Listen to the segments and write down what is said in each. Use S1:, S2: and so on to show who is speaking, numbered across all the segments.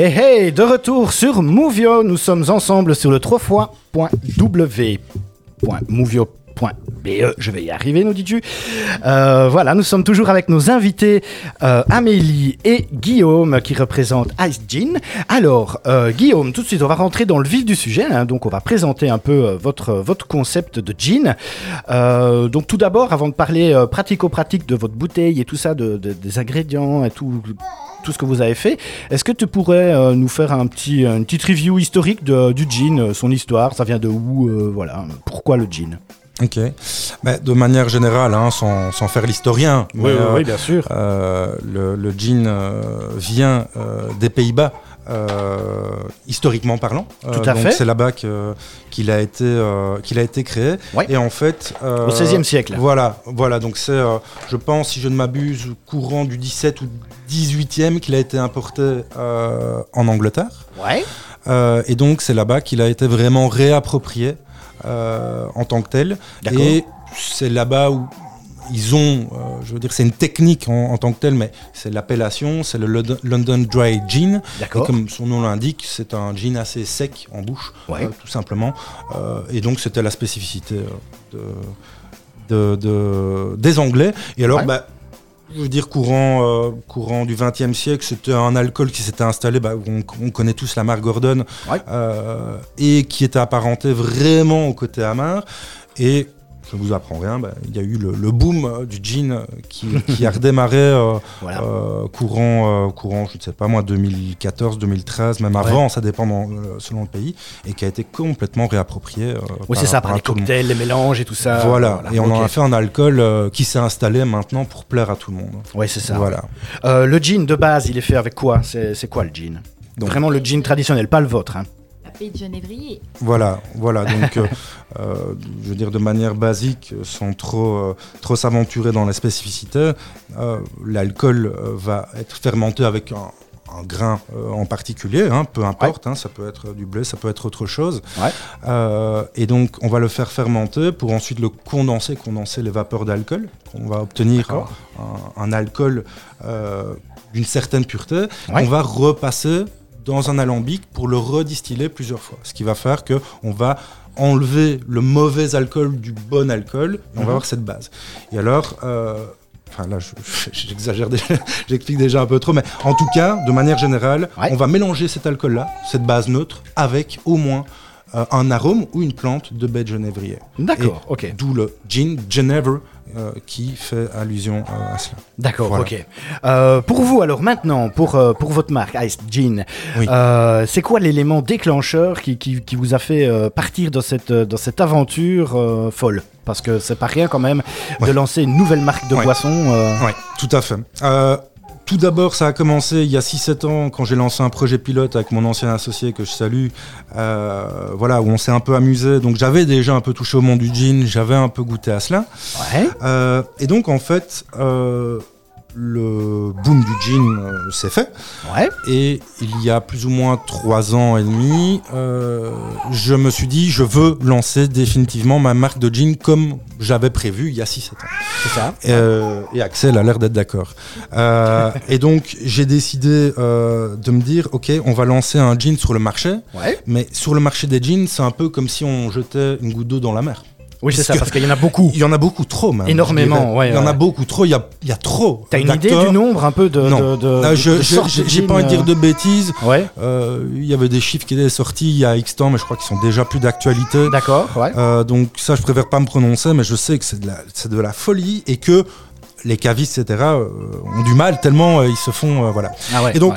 S1: Hey hey, de retour sur Movio, nous sommes ensemble sur le 3 fois.w.movio.be, je vais y arriver, nous dis-tu. Euh, voilà, nous sommes toujours avec nos invités euh, Amélie et Guillaume qui représentent Ice Gin. Alors, euh, Guillaume, tout de suite, on va rentrer dans le vif du sujet. hein. donc, on va présenter un peu votre, concept de. Euh, donc, tout d'abord, avant de parler pratico-pratique de votre bouteille et tout ça, de, de- des ingrédients et tout, tout ce que vous avez fait, est-ce que tu pourrais euh, nous faire un petit, une petite review historique de- du gin, euh, son histoire, ça vient de où, euh, voilà, pourquoi le gin
S2: Ok. Mais de manière générale, hein, sans, sans faire l'historien, mais, euh,
S1: bien sûr.
S2: le, le euh, vient des Pays-Bas. Euh, historiquement parlant,
S1: Tout à
S2: donc
S1: fait.
S2: c'est là-bas qu'il a été euh, qu'il a été créé.
S1: Ouais.
S2: Et en fait, euh,
S1: Au XVIe siècle.
S2: Voilà, voilà. Donc c'est, euh, je pense, si je ne m'abuse, courant du 17 ou 18e qu'il a été importé euh, en Angleterre.
S1: Ouais.
S2: Euh, et donc c'est là-bas qu'il a été vraiment réapproprié euh, en tant que tel. Et c'est là-bas où ils ont, euh, je veux dire, c'est une technique en, en tant que telle, mais c'est l'appellation, c'est le London- Dry Gin. Et
S1: D'accord.
S2: comme son nom l'indique, c'est un gin assez sec en bouche,
S1: Ouais.
S2: euh, tout simplement. Euh, et donc c'était la spécificité de, de- de- des Anglais. Et alors,
S1: Ouais.
S2: bah, je veux dire, courant, euh, courant du XXe siècle, c'était un alcool qui s'était installé, bah, on, on connaît tous la marque Gordon,
S1: Ouais.
S2: euh, et qui était apparenté vraiment au côté amer. Et je ne vous apprends rien, bah, il y a eu le, le boom euh, du gin euh, qui, qui a redémarré euh,
S1: Voilà.
S2: euh, courant, euh, courant, je ne sais pas moi, 2014, 2013, même avant, ça dépend dans- selon le pays, et qui a été complètement réapproprié.
S1: Oui, c'est ça, par les
S2: le
S1: cocktails, les mélanges et tout ça.
S2: Voilà, et on en a fait un alcool qui s'est installé maintenant pour plaire à tout le monde.
S1: Ouais, c'est ça.
S2: Voilà.
S1: Le gin de base, il est fait avec quoi? C'est quoi le gin?
S2: Donc-
S1: Vraiment le gin traditionnel, pas le vôtre. Hein.
S3: De Genévrier.
S2: Voilà, voilà. Donc, euh, euh, je veux dire de manière basique, sans trop, euh, trop s'aventurer dans la spécificité, euh, l'alcool euh, va être fermenté avec un, un grain euh, en particulier, hein, peu importe. hein, ça peut être du blé, ça peut être autre chose.
S1: Ouais.
S2: Euh, et donc, on va le faire fermenter pour ensuite le condenser, condenser les vapeurs d'alcool. On va obtenir un, un alcool euh, d'une certaine pureté.
S1: Ouais.
S2: On va repasser dans un alambic pour le redistiller plusieurs fois. Ce qui va faire que on va enlever le mauvais alcool du bon alcool et on
S1: Mhm.
S2: va avoir cette base. Et alors, euh, enfin là, je- je- j'exagère, déjà, j'explique déjà un peu trop, mais en tout cas, de manière générale,
S1: Ouais.
S2: on va mélanger cet alcool-là, cette base neutre, avec au moins euh, un arôme ou une plante de baie de genévrier.
S1: D'accord, ok.
S2: D'où le gin Genever euh, qui fait allusion euh, à cela.
S1: D'accord,
S2: Voilà.
S1: ok. Pour vous, alors maintenant, pour, pour votre marque Ice Gin,
S2: Oui.
S1: c'est quoi l'élément déclencheur qui, qui, qui vous a fait partir dans cette, dans cette aventure folle? Parce que c'est pas rien quand même de
S2: Ouais.
S1: lancer une nouvelle marque de
S2: Ouais.
S1: boisson. euh,
S2: Oui, tout à fait. Euh, tout d'abord, ça a commencé il y a 6-7 ans quand j'ai lancé un projet pilote avec mon ancien associé que je salue, euh, voilà, où on s'est un peu amusé. Donc j'avais déjà un peu touché au monde du gin, j'avais un peu goûté à cela.
S1: Ouais.
S2: Euh, et donc en fait, euh, le boom du gin euh, s'est fait.
S1: Ouais.
S2: Et il y a plus ou moins trois ans et demi, euh, je me suis dit, je veux lancer définitivement ma marque de gin comme j'avais prévu il y a 6-7 ans.
S1: C'est ça.
S2: Euh, et Axel a l'air d'être d'accord. Euh, et donc j'ai décidé de me dire, ok, on va lancer un gin sur le marché,
S1: Ouais.
S2: mais sur le marché des jeans, c'est un peu comme si on jetait une goutte d'eau dans la mer.
S1: Oui, c'est ça,
S2: que-
S1: parce qu'il y en a beaucoup.
S2: Il y en a beaucoup trop, même.
S1: Énormément, ouais,
S2: Il y en
S1: ouais.
S2: a beaucoup trop. Il y a, il y a trop.
S1: T'as une idée du nombre un peu de.
S2: Non.
S1: de, de-
S2: Ah, je- j'ai pas envie de dire
S1: euh,
S2: de bêtises.
S1: Ouais,
S2: Euh, Il y avait des chiffres qui étaient sortis il y a X temps, mais je crois qu'ils sont déjà plus d'actualité.
S1: d'accord, ouais.
S2: Euh, donc ça, je préfère pas me prononcer, mais je sais que c'est de la, c'est de la folie et que les cavistes, etc., euh, ont du mal tellement ils se font, voilà.
S1: Ah ouais.
S2: Et donc,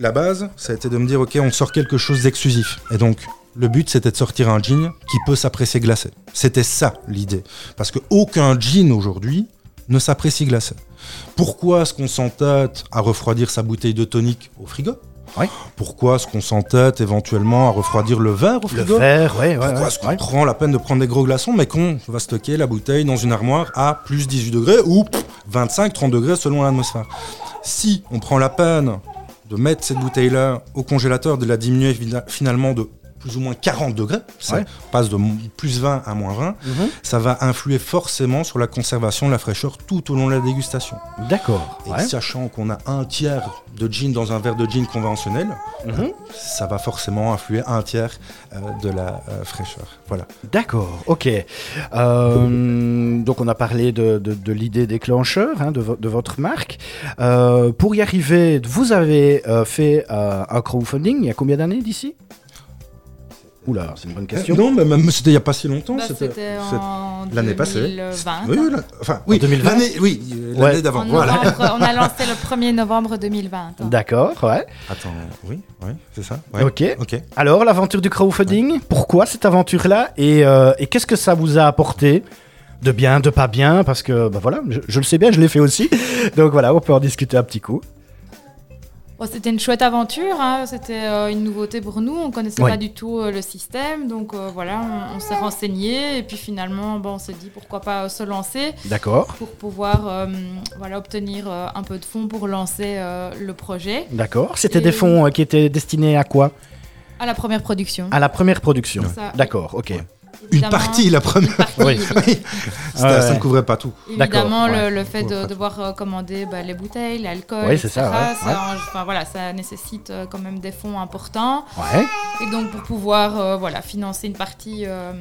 S2: la base, ça a été de me dire, ok, on sort quelque chose d'exclusif. Et donc, le but, c'était de sortir un gin qui peut s'apprécier glacé. C'était ça l'idée, parce que aucun gin aujourd'hui ne s'apprécie glacé. Pourquoi est-ce qu'on s'entête à refroidir sa bouteille de tonique au frigo?
S1: Ouais.
S2: Pourquoi est-ce qu'on s'entête éventuellement à refroidir le verre au
S1: Le
S2: frigo?
S1: verre, ouais, ouais.
S2: pourquoi est-ce qu'on prend la peine de prendre des gros glaçons, mais qu'on va stocker la bouteille dans une armoire à plus 18 degrés ou 25-30 degrés selon l'atmosphère? Si on prend la peine de mettre cette bouteille-là au congélateur, de la diminuer fina- finalement de plus ou moins 40 degrés, ça
S1: Ouais.
S2: passe de plus 20 à moins 20,
S1: Mhm.
S2: ça va influer forcément sur la conservation de la fraîcheur tout au long de la dégustation.
S1: D'accord.
S2: Et
S1: ouais.
S2: sachant qu'on a un tiers de gin dans un verre de gin conventionnel,
S1: Mhm.
S2: ça va forcément influer un tiers euh, de la euh, fraîcheur. Voilà.
S1: D'accord, ok. Euh, donc on a parlé de, de- de l'idée déclencheur hein, de, vo- de votre marque. Euh, pour y arriver, vous avez euh, fait euh, un crowdfunding il y a combien d'années d'ici? Oula, c'est une bonne question.
S2: Non, mais même c'était il n'y a pas si longtemps.
S3: Bah,
S2: c'était
S3: en
S2: l'année passée.
S3: 2020.
S2: Oui, oui, la- enfin, oui,
S1: 2020?
S2: l'année, oui, euh,
S1: Ouais.
S2: l'année d'avant.
S3: En
S2: Voilà.
S3: novembre, on a lancé le 1er novembre 2020.
S1: D'accord, ouais.
S2: Attends, oui, oui, c'est ça. ouais.
S1: Ok.
S2: Ok.
S1: Alors, l'aventure du crowdfunding, pourquoi cette aventure-là Et, euh, et qu'est-ce que ça vous a apporté De bien, de pas bien? Parce que, bah voilà, je, je le sais bien, je l'ai fait aussi. Donc voilà, on peut en discuter un petit coup.
S3: Bon, c'était une chouette aventure, hein. c'était euh, une nouveauté pour nous, on connaissait
S1: Ouais.
S3: pas du tout euh, le système, donc euh, voilà, on, on s'est renseigné et puis finalement bon, on s'est dit pourquoi pas se lancer
S1: D'accord,
S3: pour pouvoir voilà, obtenir un peu de fonds pour lancer le projet
S1: d'accord. C'était
S3: Et-
S1: des fonds qui étaient destinés à quoi?
S3: À la première production.
S1: À la première production. D'accord, ok.
S2: Une partie, la première.
S3: Partie,
S1: Oui.
S3: oui.
S1: Ouais,
S2: Ça ne couvrait pas tout.
S3: Évidemment, le, le fait de devoir euh, commander bah, les bouteilles, l'alcool,
S1: Oui,
S3: etc.,
S1: ça, ouais,
S3: ça,
S1: ouais.
S3: en- enfin, voilà, ça nécessite euh, quand même des fonds importants.
S1: Ouais,
S3: Et donc, pour pouvoir euh, voilà, financer une partie euh,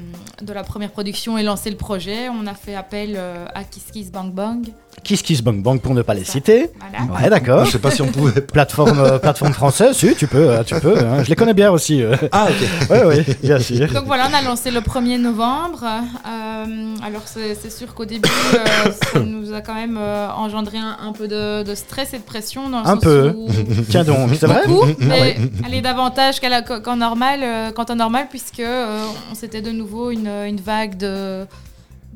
S3: de la première production et lancer le projet, on a fait appel euh, à Kiss Kiss Bang Bang.
S1: Kiss Kiss Bang Bang pour ne pas les
S3: Ça.
S1: citer.
S3: Voilà.
S1: Ouais,
S2: Je
S1: d'accord.
S2: ne sais pas si on pouvait.
S1: Plateforme, euh, plateforme française, si, tu peux, tu peux. hein. Je les connais bien aussi. euh.
S2: Ah, ok.
S1: Ouais, ouais, bien sûr.
S3: Donc voilà, on a lancé le 1er novembre. Euh, alors c'est sûr qu'au début, euh, ça nous a quand même euh, engendré un, un peu de, de stress et de pression. Dans le
S1: Un
S3: sens
S1: peu.
S3: où-
S1: Tiens donc, c'est vrai
S3: Beaucoup,
S1: Ah
S3: mais
S1: ouais.
S3: elle est davantage qu'en normal, euh, qu'en temps normal, puisque euh, on s'était de nouveau une, une vague de,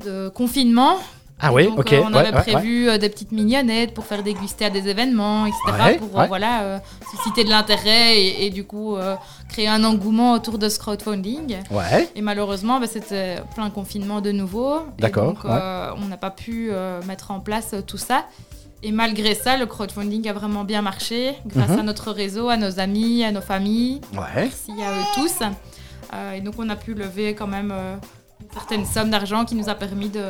S3: de confinement.
S1: Ah oui,
S3: Donc,
S1: ok.
S3: euh, on avait
S1: ouais,
S3: prévu euh, des petites mignonnettes pour faire déguster à des événements, etc.
S1: Ouais,
S3: pour euh, voilà, susciter de l'intérêt et, et du coup créer un engouement autour de ce crowdfunding.
S1: Ouais,
S3: Et malheureusement, bah, c'était plein confinement de nouveau.
S1: D'accord,
S3: Donc, on n'a pas pu mettre en place tout ça. Et malgré ça, le crowdfunding a vraiment bien marché grâce
S1: Mhm.
S3: à notre réseau, à nos amis, à nos familles.
S1: ouais.
S3: Merci à eux tous. Euh, et donc, on a pu lever quand même euh, une certaine somme d'argent qui nous a permis de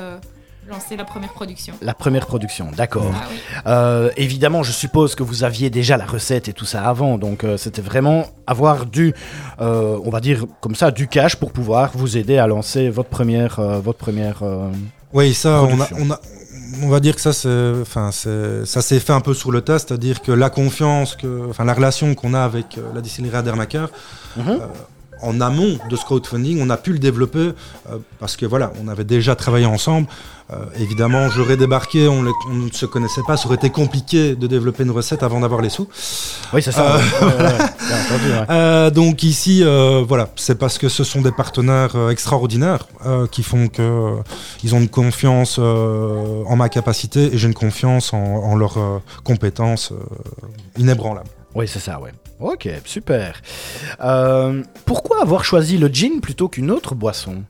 S3: lancer la première production.
S1: La première production, d'accord.
S3: Ah oui.
S1: Euh, évidemment, je suppose que vous aviez déjà la recette et tout ça avant, donc euh, c'était vraiment avoir du, euh, on va dire comme ça, du cash pour pouvoir vous aider à lancer votre première, euh, votre première. euh,
S2: Oui, ça, on a, on a, on va dire que ça, c'est, enfin, c'est, ça s'est fait un peu sur le tas, c'est-à-dire que la confiance, que, enfin, la relation qu'on a avec euh, la distillerie Adermaker,
S1: Mhm.
S2: en amont de ce crowdfunding, on a pu le développer euh, parce que voilà, on avait déjà travaillé ensemble. Euh, évidemment, j'aurais débarqué, on, les- on ne se connaissait pas, ça aurait été compliqué de développer une recette avant d'avoir les sous.
S1: Oui, c'est ça.
S2: Euh.
S1: ouais.
S2: Euh, donc ici, voilà, c'est parce que ce sont des partenaires extraordinaires qui font que ils ont une confiance en ma capacité et j'ai une confiance en, en leurs compétences inébranlables.
S1: Oui, c'est ça, ouais. Ok, super. Euh, pourquoi avoir choisi le gin plutôt qu'une autre boisson?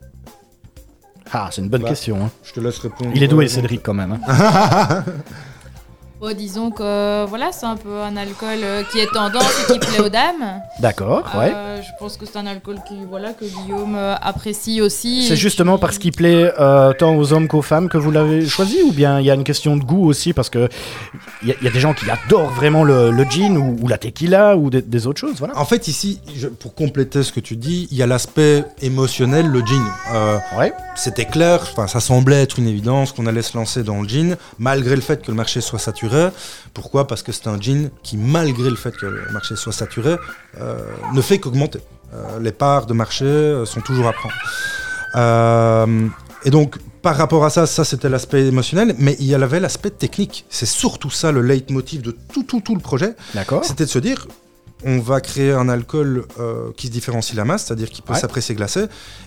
S1: Ah, c'est une bonne
S2: Bah,
S1: question. hein.
S2: Je te laisse répondre.
S1: Il est doué, Cédric, quand même. hein.
S3: Bon, disons que voilà, c'est un peu un alcool euh, qui est tendance et qui plaît aux dames.
S1: D'accord, ouais.
S3: Euh, je pense que c'est un alcool qui, voilà, que Guillaume euh, apprécie aussi.
S1: C'est justement
S3: qui-
S1: parce qu'il plaît euh, tant aux hommes qu'aux femmes que vous l'avez choisi ou bien il y a une question de goût aussi parce que il y, a- il y a des gens qui adorent vraiment le, le gin ou, ou la tequila ou des, des autres choses, voilà.
S2: En fait, ici, je- pour compléter ce que tu dis, il y a l'aspect émotionnel, le gin. Euh,
S1: Ouais,
S2: C'était clair, enfin, ça semblait être une évidence qu'on allait se lancer dans le gin, malgré le fait que le marché soit saturé. Pourquoi? Parce que c'est un gin qui, malgré le fait que le marché soit saturé, euh, ne fait qu'augmenter. Euh, les parts de marché euh, sont toujours à prendre. Et donc, par rapport à ça, ça c'était l'aspect émotionnel, mais il y avait l'aspect technique. C'est surtout ça le leitmotiv de tout, tout, tout le projet.
S1: d'accord.
S2: C'était de se dire, on va créer un alcool euh, qui se différencie de la masse, c'est-à-dire qui peut
S1: Ouais.
S2: s'apprécier glacé.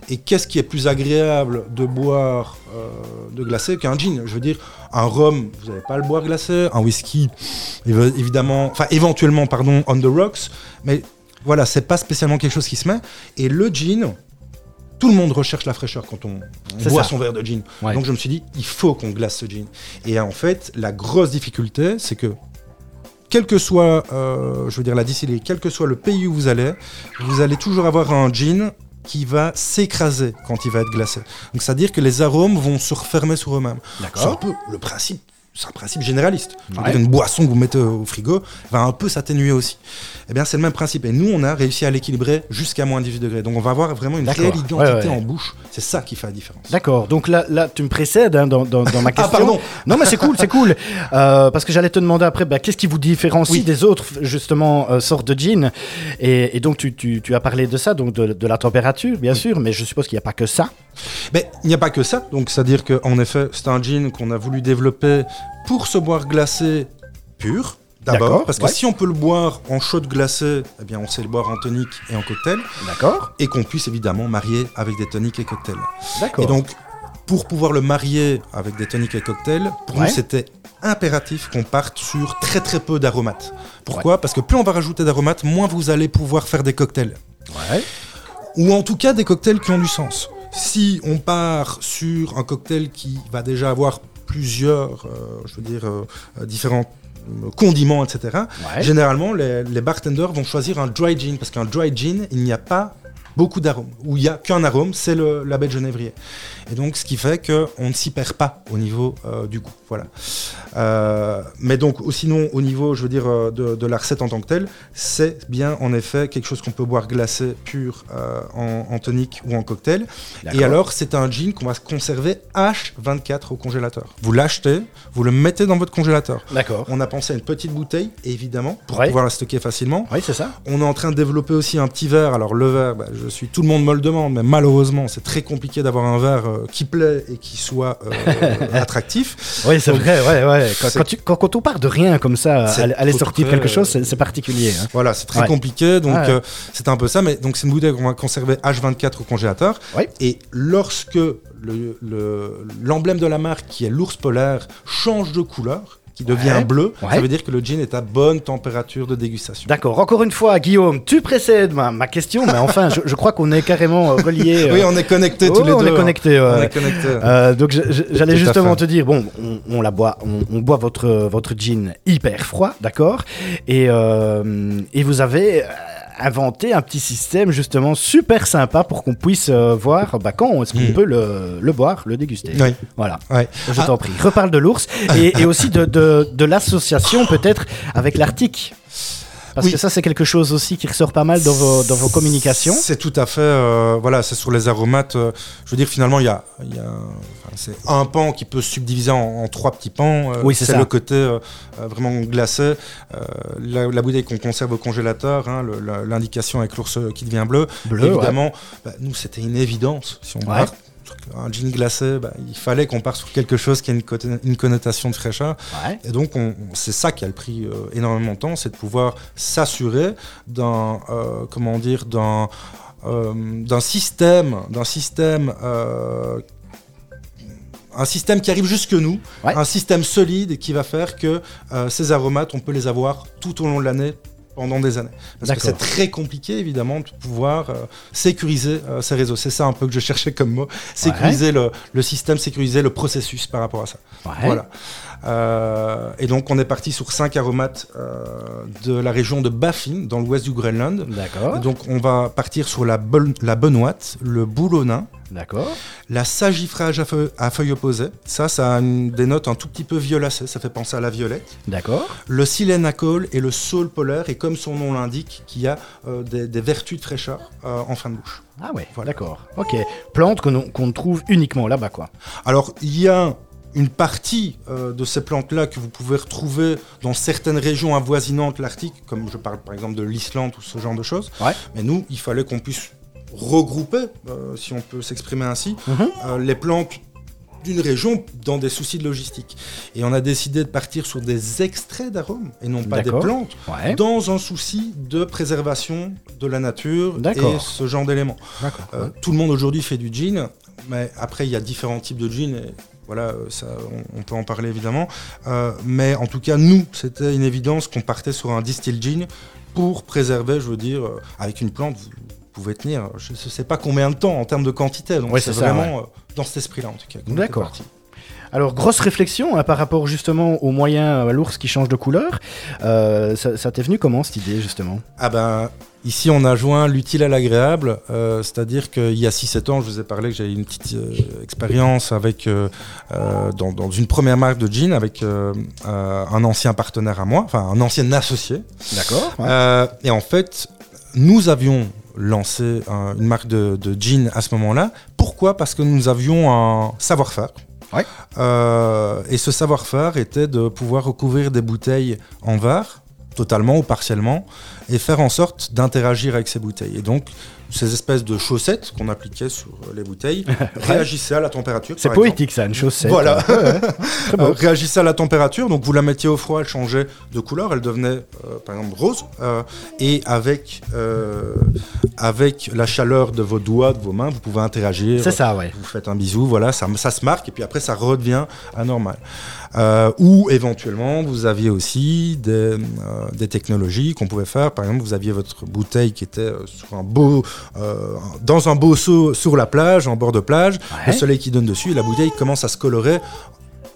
S2: Et qu'est-ce qui est plus agréable de boire euh, de glacé qu'un gin? Je veux dire, un rhum, vous n'allez pas le boire glacé. Un whisky, évidemment, enfin éventuellement, pardon, on the rocks. Mais voilà, c'est pas spécialement quelque chose qui se met. Et le gin, tout le monde recherche la fraîcheur quand on, boit
S1: ça.
S2: son verre de gin.
S1: Ouais.
S2: Donc je me suis dit, il faut qu'on glace ce gin. Et en fait, la grosse difficulté, c'est que quel que soit, euh, je veux dire la distillerie, quel que soit le pays où vous allez, vous allez toujours avoir un gin qui va s'écraser quand il va être glacé. Donc c'est-à-dire que les arômes vont se refermer sur eux-mêmes. C'est un
S1: D'accord.
S2: peu le principe. C'est un principe généraliste. Je veux
S1: Ouais.
S2: dire, une boisson que vous mettez au frigo va un peu s'atténuer aussi. Eh bien, c'est le même principe. Et nous, on a réussi à l'équilibrer jusqu'à moins 18 degrés. Donc, on va avoir vraiment une réelle identité
S1: Ouais, ouais.
S2: en bouche. C'est ça qui fait la différence.
S1: D'accord, donc là, là, tu me précèdes hein, dans, dans- dans ma question.
S2: Ah, pardon.
S1: Non, mais c'est cool, c'est cool. Euh, parce que j'allais te demander après, bah, qu'est-ce qui vous différencie
S2: Oui.
S1: des autres, justement, euh, sortes de gin et, et donc, tu, tu- tu as parlé de ça, donc de, de la température, bien sûr, mais je suppose qu'il n'y a pas que ça.
S2: Mais il n'y a pas que ça. Donc, c'est-à-dire qu'en effet, c'est un gin qu'on a voulu développer pour se boire glacé pur. D'abord, parce que
S1: ouais.
S2: si on peut le boire en chaude glacée, eh bien, on sait le boire en tonique et en cocktail,
S1: D'accord
S2: et qu'on puisse évidemment marier avec des toniques et cocktails.
S1: D'accord.
S2: Et donc, pour pouvoir le marier avec des toniques et cocktails, pour
S1: Ouais.
S2: nous, c'était impératif qu'on parte sur très très peu d'aromates. Pourquoi Parce que plus on va rajouter d'aromates, moins vous allez pouvoir faire des cocktails.
S1: Ouais.
S2: Ou en tout cas des cocktails qui ont du sens. Si on part sur un cocktail qui va déjà avoir plusieurs, euh, je veux dire, euh, différents euh, condiments, etc.,
S1: Ouais.
S2: généralement, les, les bartenders vont choisir un dry gin, parce qu'un dry gin, il n'y a pas beaucoup d'arômes. Où il n'y a qu'un arôme, c'est le- la baie de genévrier. Et donc, ce qui fait qu'on ne s'y perd pas au niveau euh, du goût. Voilà. Euh, mais donc, sinon, au niveau, je veux dire, euh, de, de la recette en tant que telle, c'est bien, en effet, quelque chose qu'on peut boire glacé, pur, euh, en, en tonique ou en cocktail. Et alors, c'est un gin qu'on va se conserver H24 au congélateur. Vous l'achetez, vous le mettez dans votre congélateur.
S1: D'accord.
S2: On a pensé à une petite bouteille, évidemment, pour
S1: Ouais.
S2: pouvoir la stocker facilement.
S1: Oui, c'est ça.
S2: On est en train de développer aussi un petit verre. Alors le verre, bah, je suis tout le monde me le demande, mais malheureusement, c'est très compliqué d'avoir un verre euh, qui plaît et qui soit euh, attractif.
S1: Oui, c'est vrai, ouais, ouais. Quand, quand tu- quand- quand on part de rien comme ça, aller sortir quelque chose, c'est particulier. hein.
S2: Voilà, c'est très
S1: Ouais.
S2: compliqué, donc euh, c'est un peu ça. Mais donc c'est une bouteille qu'on va conserver H24 au congélateur. Et lorsque le- le- l'emblème de la marque, qui est l'ours polaire, change de couleur, qui devient
S1: Ouais.
S2: bleu,
S1: Ouais.
S2: ça veut dire que le gin est à bonne température de dégustation.
S1: D'accord, encore une fois, Guillaume, tu précèdes ma, ma question, mais enfin, je, je crois qu'on est carrément euh, reliés. euh,
S2: Oui, on est connectés
S1: oh,
S2: tous les
S1: on
S2: deux.
S1: est
S2: hein. On est connectés.
S1: Euh, donc j'allais justement te dire, bon, on, on la boit, on, on boit votre, votre gin hyper froid, d'accord? Et, euh, et vous avez inventé un petit système justement super sympa pour qu'on puisse euh, voir bah, quand est-ce qu'on
S2: Mm.
S1: peut le, le boire, le déguster.
S2: Oui.
S1: Voilà, je
S2: Ah.
S1: t'en prie. Reparle de l'ours et, et aussi de, de, de l'association peut-être avec l'Arctique. Parce
S2: Oui.
S1: que ça, c'est quelque chose aussi qui ressort pas mal dans vos, dans vos communications.
S2: C'est tout à fait, euh, voilà, c'est sur les aromates. euh, je veux dire, finalement, il y a, il y a enfin, c'est un pan qui peut se subdiviser en, en trois petits pans. euh,
S1: Oui, c'est ça.
S2: le côté euh, vraiment glacé, euh, la, la bouteille qu'on conserve au congélateur, hein, l'indication avec l'ours qui devient bleu.
S1: Bleu, ouais.
S2: Évidemment, bah, nous, c'était une évidence. Si on
S1: Ouais.
S2: part un gin glacé, bah, il fallait qu'on parte sur quelque chose qui a une, connotation de fraîcheur.
S1: Ouais.
S2: Et donc, on- on- c'est ça qui a le pris euh, énormément de temps, c'est de pouvoir s'assurer d'un, euh, comment dire, d'un, euh, d'un système, d'un système, euh, un système qui arrive jusque nous,
S1: Ouais.
S2: un système solide qui va faire que euh, ces aromates, on peut les avoir tout au long de l'année pendant des années. Parce que c'est très compliqué, évidemment, de pouvoir euh, sécuriser euh, ces réseaux. C'est ça un peu que je cherchais comme mot. Sécuriser le, le système, sécuriser le processus par rapport à ça.
S1: Ouais.
S2: Voilà. Euh, et donc, on est parti sur cinq aromates euh, de la région de Baffin, dans l'ouest du Groenland.
S1: D'accord.
S2: Donc, on va partir sur la, bol- la benoîte, le boulonnin,
S1: D'accord.
S2: la sagifrage à, feu- à feuilles opposées. Ça, ça a une- des notes un tout petit peu violacées. Ça fait penser à la violette.
S1: D'accord.
S2: Le silénacol et le saule polaire. Et comme son nom l'indique, qui a euh, des, des vertus de fraîcheur en fin de bouche.
S1: Ah ouais,
S2: Voilà.
S1: d'accord. Ok. Plante qu'on qu'on trouve uniquement là-bas, quoi.
S2: Alors, il y a une partie euh, de ces plantes-là que vous pouvez retrouver dans certaines régions avoisinantes l'Arctique, comme je parle par exemple de l'Islande ou ce genre de choses.
S1: Ouais.
S2: Mais nous, il fallait qu'on puisse regrouper, euh, si on peut s'exprimer ainsi,
S1: Mhm.
S2: euh, les plantes d'une région dans des soucis de logistique. Et on a décidé de partir sur des extraits d'arômes et non pas des plantes,
S1: Ouais.
S2: dans un souci de préservation de la nature et ce genre d'éléments. Tout le monde aujourd'hui fait du gin, mais après il y a différents types de gin. Et voilà, euh, ça, on, on peut en parler évidemment. Euh, mais en tout cas, nous, c'était une évidence qu'on partait sur un distill gin pour préserver, je veux dire, euh, avec une plante, vous, pouvez tenir, je ne sais pas combien de temps en termes de quantité. Donc
S1: Ouais,
S2: c'est vraiment dans cet esprit-là en tout cas.
S1: D'accord. Alors, grosse réflexion hein, par rapport justement aux moyens à l'ours qui change de couleur. Euh, ça ça t'est venu comment cette idée justement?
S2: Ah ben, ici on a joint l'utile à l'agréable, euh, c'est-à-dire qu'il y a 6-7 ans, je vous ai parlé que j'ai eu une petite euh, expérience avec, euh, dans, dans une première marque de jeans avec un ancien partenaire à moi, enfin un ancien associé.
S1: D'accord.
S2: Et en fait, nous avions lancé un- une marque de, de jeans à ce moment-là. Pourquoi? Parce que nous avions un savoir-faire.
S1: Ouais.
S2: Et ce savoir-faire était de pouvoir recouvrir des bouteilles en verre, totalement ou partiellement, et faire en sorte d'interagir avec ces bouteilles. Et donc, ces espèces de chaussettes qu'on appliquait sur les bouteilles réagissaient à la température.
S1: C'est
S2: exemple.
S1: poétique ça, une chaussette.
S2: Voilà.
S1: Ouais, ouais. Très beau.
S2: Euh, réagissait à la température, donc vous la mettiez au froid, elle changeait de couleur, elle devenait euh, par exemple rose, euh, et avec, euh, avec la chaleur de vos doigts, de vos mains, vous pouvez interagir.
S1: C'est ça, ouais.
S2: Vous faites un bisou, voilà, ça, ça se marque, et puis après ça redevient anormal. Euh, ou éventuellement, vous aviez aussi des, euh, des technologies qu'on pouvait faire. Par exemple, vous aviez votre bouteille qui était euh, sur un beau, euh, dans un beau seau sur la plage, en bord de plage,
S1: Ouais.
S2: le soleil qui donne dessus, et la bouteille commence à se colorer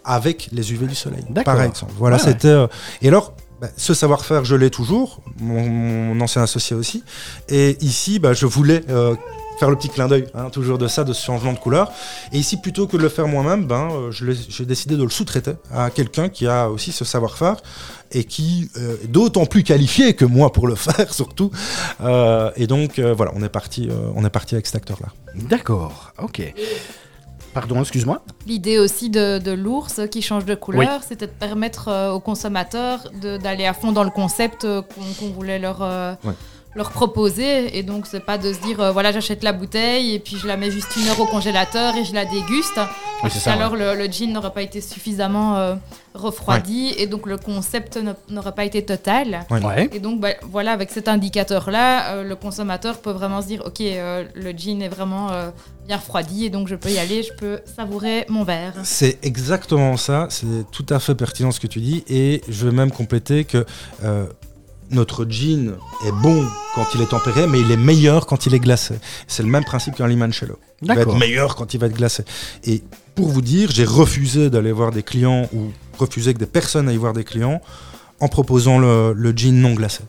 S2: avec les UV du soleil. Par exemple. Voilà,
S1: Ouais,
S2: c'était. Et alors, bah, ce savoir-faire, je l'ai toujours, mon, mon ancien associé aussi. Et ici, bah, je voulais faire le petit clin d'œil, hein, toujours de ça, de ce changement de couleur. Et ici, plutôt que de le faire moi-même, ben, euh, j'ai décidé de le sous-traiter à quelqu'un qui a aussi ce savoir-faire et qui euh, est d'autant plus qualifié que moi pour le faire, surtout. Euh, et donc, euh, voilà, on est parti, euh, on est parti avec cet acteur-là.
S1: D'accord, ok. Pardon, excuse-moi.
S3: L'idée aussi de, de l'ours qui change de couleur, c'était de permettre euh, aux consommateurs d'aller à fond dans le concept euh, qu'on voulait leur, euh,
S2: Ouais.
S3: Leur proposer. Et donc, c'est pas de se dire, euh, voilà, j'achète la bouteille et puis je la mets juste une heure au congélateur et je la déguste.
S1: Oui, c'est ça,
S3: alors, le, le gin n'aurait pas été suffisamment euh, refroidi et donc le concept n'a- n'aurait pas été total.
S2: Ouais.
S1: Ouais.
S3: Et donc, bah, voilà, avec cet indicateur-là, euh, le consommateur peut vraiment se dire, OK, euh, le gin est vraiment euh, bien refroidi et donc je peux y aller, je peux savourer mon verre.
S2: C'est exactement ça, c'est tout à fait pertinent ce que tu dis, et je vais même compléter que euh, notre gin est bon quand il est tempéré, mais il est meilleur quand il est glacé. C'est le même principe qu'un limoncello. Il va être meilleur quand il va être glacé. Et pour vous dire, j'ai refusé d'aller voir des clients ou refusé que des personnes aillent voir des clients en proposant le, le gin non glacé.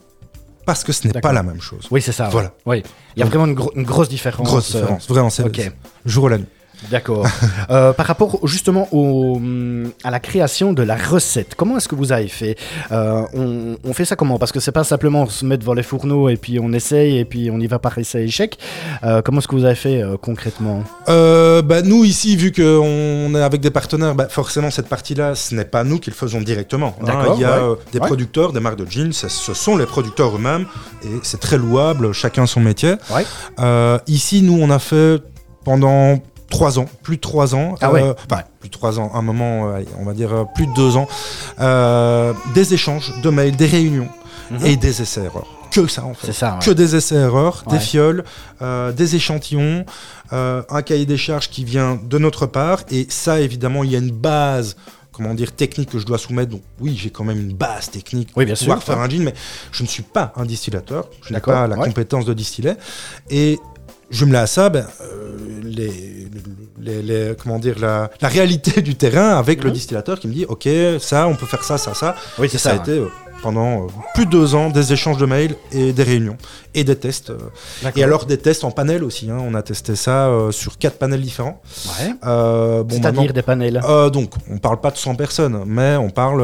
S2: Parce que ce n'est pas la même chose.
S1: Oui, c'est ça.
S2: Voilà.
S1: Oui. Il y a vraiment une, gro- une grosse différence.
S2: Grosse
S1: euh,
S2: différence. Vraiment, c'est
S1: ok.
S2: c'est jour et la nuit.
S1: D'accord. Euh, par rapport justement au, hum, à la création de la recette, comment est-ce que vous avez fait? Euh, on, on fait ça comment? Parce que c'est pas simplement se mettre devant les fourneaux et puis on essaye et puis on y va par essai échec. Euh, comment est-ce que vous avez fait euh, concrètement?
S2: Bah, nous ici, vu qu'on est avec des partenaires, bah, forcément cette partie-là, ce n'est pas nous qui le faisons directement. hein. Il y a
S1: ouais.
S2: des
S1: Ouais.
S2: producteurs, des marques de jeans, ce sont les producteurs eux-mêmes et c'est très louable, chacun son métier.
S1: Ouais.
S2: Ici, nous, on a fait pendant trois ans, plus de trois ans,
S1: Ah ouais.
S2: euh, enfin, plus de trois ans, un moment, euh, on va dire euh, plus de deux ans, euh, des échanges de mails, des réunions
S1: Mhm.
S2: et des essais-erreurs. Que ça en fait
S1: C'est ça. ouais.
S2: que des essais-erreurs,
S1: Ouais.
S2: des fioles, des échantillons, un cahier des charges qui vient de notre part. Et ça, évidemment, il y a une base, comment dire, technique que je dois soumettre. Donc oui, j'ai quand même une base technique
S1: Oui, bien
S2: pour pouvoir
S1: sûr,
S2: faire
S1: ouais.
S2: un jean, mais je ne suis pas un distillateur. Je n'ai pas la
S1: ouais.
S2: compétence de distiller. Et je me à ça, ben, euh, les, les- les- comment dire, la, la réalité du terrain avec le
S1: Mhm.
S2: distillateur qui me dit, ok, ça, on peut faire ça, ça, ça.
S1: Oui, c'est
S2: ça,
S1: ça.
S2: a été euh, pendant euh, plus de deux ans des échanges de mails et des réunions et des tests. euh, et alors des tests en panel aussi. hein. On a testé ça euh, sur quatre panels différents.
S1: Ouais.
S2: Euh, bon,
S1: C'est-à-dire des panels.
S2: euh, donc, on parle pas de 100 personnes, mais on parle.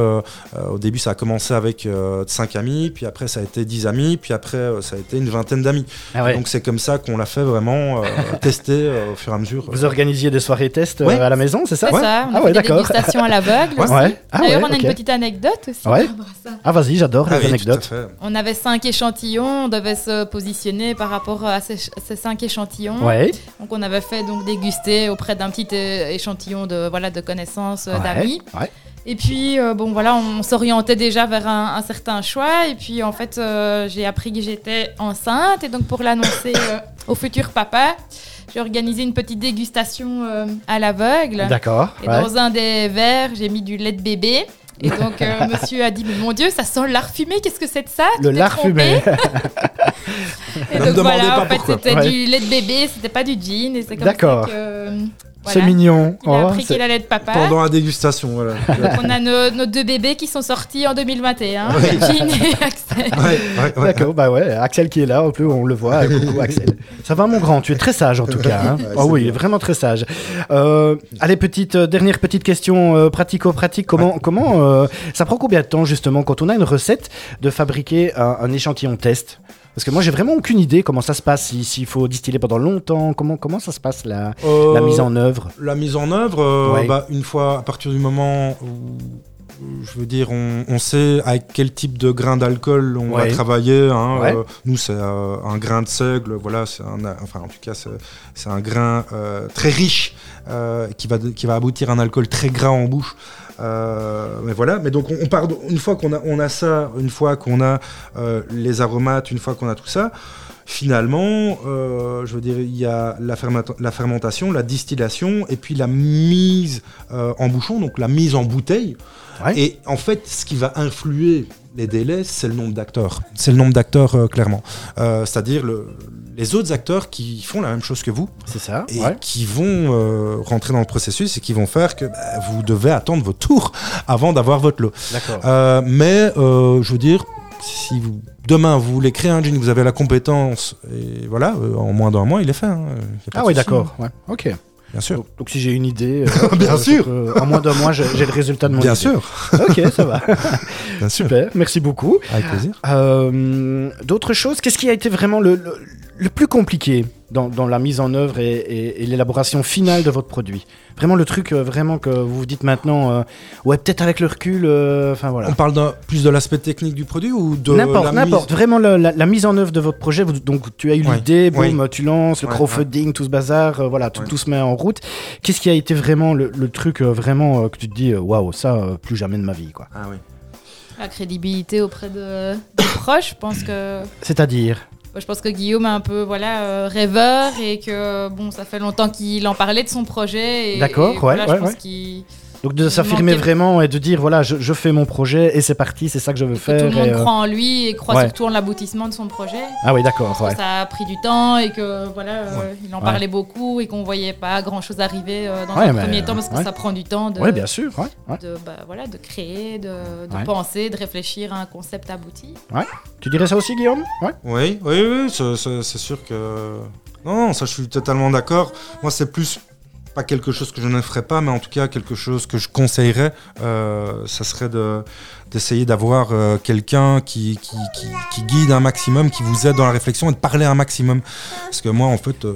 S2: au début, ça a commencé avec 5 amis, puis après, ça a été 10 amis, puis après, euh, ça a été une vingtaine d'amis.
S1: Ah ouais.
S2: Donc, c'est comme ça qu'on l'a fait vraiment euh, tester euh, au fur et à mesure.
S1: Vous organisiez des soirées tests euh,
S2: Ouais.
S1: à la maison, c'est ça
S3: C'est ça, on
S1: Ah
S3: fait
S1: ouais,
S3: des dégustations à l'aveugle.
S1: Ouais. Ah
S3: D'ailleurs,
S1: ouais,
S3: on a une petite anecdote aussi.
S1: Ouais.
S3: ça.
S1: Ah vas-y, j'adore
S2: Ah
S1: les
S2: oui,
S1: anecdotes.
S3: On avait cinq échantillons, on devait se positionner par rapport à ces, ces cinq échantillons.
S1: Ouais.
S3: Donc on avait fait donc déguster auprès d'un petit euh, échantillon de voilà de connaissances euh,
S1: Ouais.
S3: d'amis.
S1: Ouais.
S3: Et puis euh, bon voilà, on s'orientait déjà vers un, un certain choix. Et puis en fait, euh, j'ai appris que j'étais enceinte et donc pour l'annoncer euh, au futur papa, j'ai organisé une petite dégustation euh, à l'aveugle.
S1: D'accord.
S3: Et
S1: ouais.
S3: dans un des verres, j'ai mis du lait de bébé. Et donc, euh, monsieur a dit, mais mon Dieu, ça sent le lard fumé, qu'est-ce que c'est de ça
S1: Le lard fumé.
S3: Et
S2: Ne
S3: donc voilà,
S2: pas
S3: en fait, c'était
S1: Ouais.
S3: du lait de bébé, c'était pas du gin. Et c'est comme
S1: D'accord.
S3: ça que
S1: C'est mignon.
S3: Il a
S1: Oh,
S3: appris qu'il allait être papa.
S2: Pendant la dégustation, voilà.
S3: Donc, on a nos, nos deux bébés qui sont sortis en 2021,
S2: Ouais.
S3: Jean et Axel.
S2: Ouais, ouais, ouais.
S1: D'accord, bah ouais, Axel qui est là, en plus on le voit. Coucou Axel. Ça va mon grand, tu es très sage en tout cas. hein.
S2: Ouais,
S1: Ah
S2: c'est
S1: oui,
S2: bien.
S1: vraiment très sage. Euh, allez, petite euh, dernière petite question euh, pratico-pratique. Comment, comment euh, ça prend combien de temps justement quand on a une recette de fabriquer un, un échantillon test? Parce que moi j'ai vraiment aucune idée comment ça se passe, si- s'il faut distiller pendant longtemps, comment, comment ça se passe la,
S2: Euh,
S1: la mise en œuvre?
S2: La mise en œuvre, euh,
S1: Ouais.
S2: bah, une fois, à partir du moment où, je veux dire, on, on sait avec quel type de grain d'alcool on
S1: Ouais.
S2: va travailler. hein,
S1: Ouais.
S2: euh, nous, c'est un grain de seigle, voilà, c'est un, enfin, en tout cas, c'est un grain très riche qui, va, qui va aboutir à un alcool très gras en bouche. Euh, mais voilà, mais donc on, part une fois qu'on a, on a ça, une fois qu'on a euh, les aromates, une fois qu'on a tout ça, finalement, euh, je veux dire, il y a la fermentation, la distillation et puis la mise euh, en bouchon, donc la mise en bouteille.
S1: Ouais.
S2: Et en fait, ce qui va influer les délais, c'est le nombre d'acteurs. C'est le nombre d'acteurs, euh, clairement. Euh, C'est-à-dire le- les autres acteurs qui font la même chose que vous
S1: C'est ça
S2: et
S1: ouais.
S2: qui vont euh, rentrer dans le processus et qui vont faire que bah, vous devez attendre votre tour avant d'avoir votre lot.
S1: D'accord.
S2: Mais je veux dire, si vous, demain vous voulez créer un jean, vous avez la compétence, et voilà, en moins d'un mois, il est fait. hein.
S1: Ah oui, d'accord. Ouais. Ok.
S2: Bien sûr.
S1: Donc, donc si j'ai une idée, euh,
S2: Bien
S1: euh,
S2: sûr.
S1: euh, en moins d'un mois, j'ai le résultat de mon
S2: Bien
S1: idée.
S2: sûr.
S1: Ok, ça va.
S2: Bien sûr.
S1: Super, merci beaucoup.
S2: Avec plaisir.
S1: Euh, D'autres choses, qu'est-ce qui a été vraiment le, le- le plus compliqué dans, dans la mise en œuvre et, et- et l'élaboration finale de votre produit Vraiment le truc, euh, vraiment que vous vous dites maintenant, euh, ouais, peut-être avec le recul, euh, enfin voilà.
S2: On parle plus de l'aspect technique du produit ou de
S1: N'importe, n'importe.
S2: mise-
S1: Vraiment la, la- la mise en œuvre de votre projet. vous- donc tu as eu
S2: Ouais.
S1: l'idée, boum,
S2: Oui.
S1: tu lances le
S2: Ouais,
S1: crowdfunding, tout ce bazar, euh, voilà, tout,
S2: Ouais.
S1: tout se met en route. Qu'est-ce qui a été vraiment le, le truc euh, vraiment euh, que tu te dis, waouh, ça euh, plus jamais de ma vie, quoi?
S2: Ah oui.
S3: La crédibilité auprès de, des proches, je pense que.
S1: C'est-à-dire?
S3: Je pense que Guillaume est un peu voilà, euh, rêveur et que bon, ça fait longtemps qu'il en parlait de son projet. et-
S1: D'accord,
S3: et voilà,
S1: ouais,
S3: je
S1: ouais,
S3: pense
S1: ouais. Donc de s'affirmer vraiment et de dire voilà, je, je fais mon projet et c'est parti, c'est ça que je veux
S3: que tout
S1: faire.
S3: le monde
S1: et, euh,
S3: croit en lui et croit
S1: ouais.
S3: surtout en l'aboutissement de son projet.
S1: Ah oui, d'accord. Ouais.
S3: Ça a pris du temps et que voilà, euh, il en
S1: Ouais.
S3: parlait beaucoup et qu'on voyait pas grand chose arriver euh, dans
S1: Ouais,
S3: un premier
S1: euh,
S3: temps parce que
S1: ouais.
S3: ça prend du temps de,
S1: Ouais, bien sûr. Ouais, ouais.
S3: de, bah, voilà, de créer, de, de
S1: Ouais.
S3: penser, de réfléchir à un concept abouti.
S1: Tu dirais ça aussi, Guillaume? Ouais.
S2: Oui, oui, oui, c'est sûr que. Non, non, ça je suis totalement d'accord. Moi, c'est plus pas quelque chose que je ne ferais pas, mais en tout cas quelque chose que je conseillerais. Euh, ça serait de d'essayer d'avoir euh, quelqu'un qui, qui, qui, qui guide un maximum, qui vous aide dans la réflexion et de parler un maximum. Parce que moi, en fait, euh,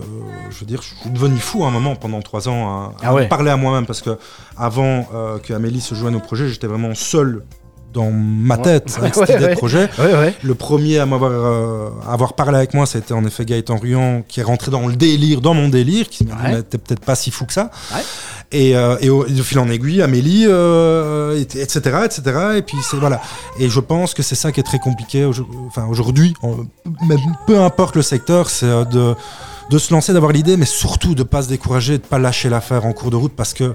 S2: je veux dire, je suis devenu fou à un moment pendant trois ans à, à
S1: Ah ouais.
S2: parler à moi-même. Parce que avant que Amélie se joigne au projet, j'étais vraiment seul dans ma tête avec cette
S1: Ouais,
S2: idée
S1: ouais.
S2: de projet.
S1: Ouais, ouais.
S2: Le premier à m'avoir euh, avoir parlé avec moi, c'était en effet Gaëtan Ruan, qui est rentré dans le délire, dans mon délire, qui
S1: Ouais.
S2: T'es peut-être pas si fou que ça.
S1: Ouais.
S2: Et, euh, et au, et de fil en aiguille, Amélie, euh, et- etc., etc. Et puis c'est voilà. Et je pense que c'est ça qui est très compliqué. Enfin aujourd'hui, peu importe le secteur, c'est euh, de de se lancer, d'avoir l'idée, mais surtout de pas se décourager, de pas lâcher l'affaire en cours de route, parce que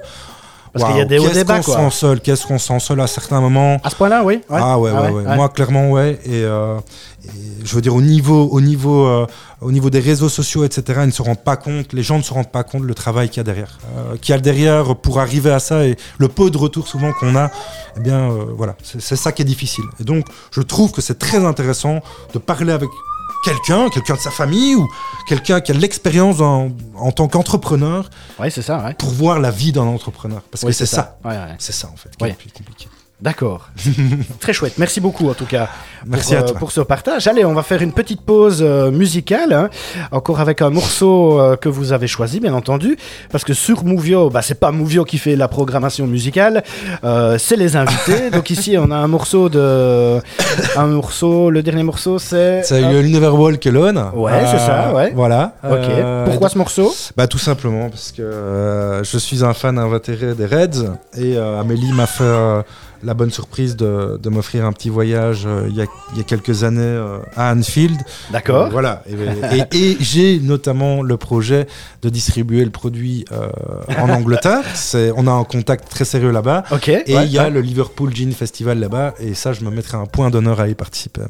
S1: Parce qu'il y a des hauts
S2: qu'est-ce
S1: débats,
S2: qu'on
S1: quoi.
S2: se sent seul, qu'est-ce qu'on se sent seul à certains moments?
S1: À ce point-là, oui.
S2: Ah ouais,
S1: Ah
S2: ouais, ouais. Moi, clairement, ouais. Et, euh, et je veux dire, au niveau, au niveau, euh, au niveau des réseaux sociaux, etc., ils ne se rendent pas compte, les gens ne se rendent pas compte le travail qu'il y a derrière, euh, qu'il y a derrière pour arriver à ça et le peu de retour souvent qu'on a. Eh bien, euh, voilà, c'est ça qui est difficile. Et donc, je trouve que c'est très intéressant de parler avec quelqu'un, quelqu'un de sa famille ou quelqu'un qui a de l'expérience en, en tant qu'entrepreneur
S1: Ouais, c'est ça, ouais.
S2: pour voir la vie d'un entrepreneur. Parce
S1: Oui,
S2: que c'est ça.
S1: Ouais.
S2: C'est ça, en fait, qui est le plus compliqué.
S1: D'accord. Très chouette. Merci beaucoup en tout cas pour,
S2: Merci à
S1: euh,
S2: toi.
S1: pour ce partage. Allez, on va faire une petite pause euh, musicale, hein. encore avec un morceau euh, que vous avez choisi, bien entendu, parce que sur Movio, bah, c'est pas Movio qui fait la programmation musicale, c'est les invités. Donc ici, on a un morceau de, un morceau. Le dernier morceau, c'est.
S2: C'est eu l'Univerwall Cologne.
S1: Ouais, c'est ça, ouais.
S2: Voilà.
S1: Ok. Pourquoi ce morceau?
S2: Bah tout simplement parce que je suis un fan invétéré des Reds et Amélie m'a fait la bonne surprise de, de m'offrir un petit voyage euh, il y, a, il y a quelques années euh, à Anfield.
S1: D'accord.
S2: Euh, voilà. Et, et- et j'ai notamment le projet de distribuer le produit en Angleterre. C'est, on a un contact très sérieux là-bas.
S1: Ok.
S2: Et il
S1: ouais,
S2: y a
S1: ouais.
S2: le Liverpool Gin Festival là-bas, et ça, je me mettrai un point d'honneur à y participer.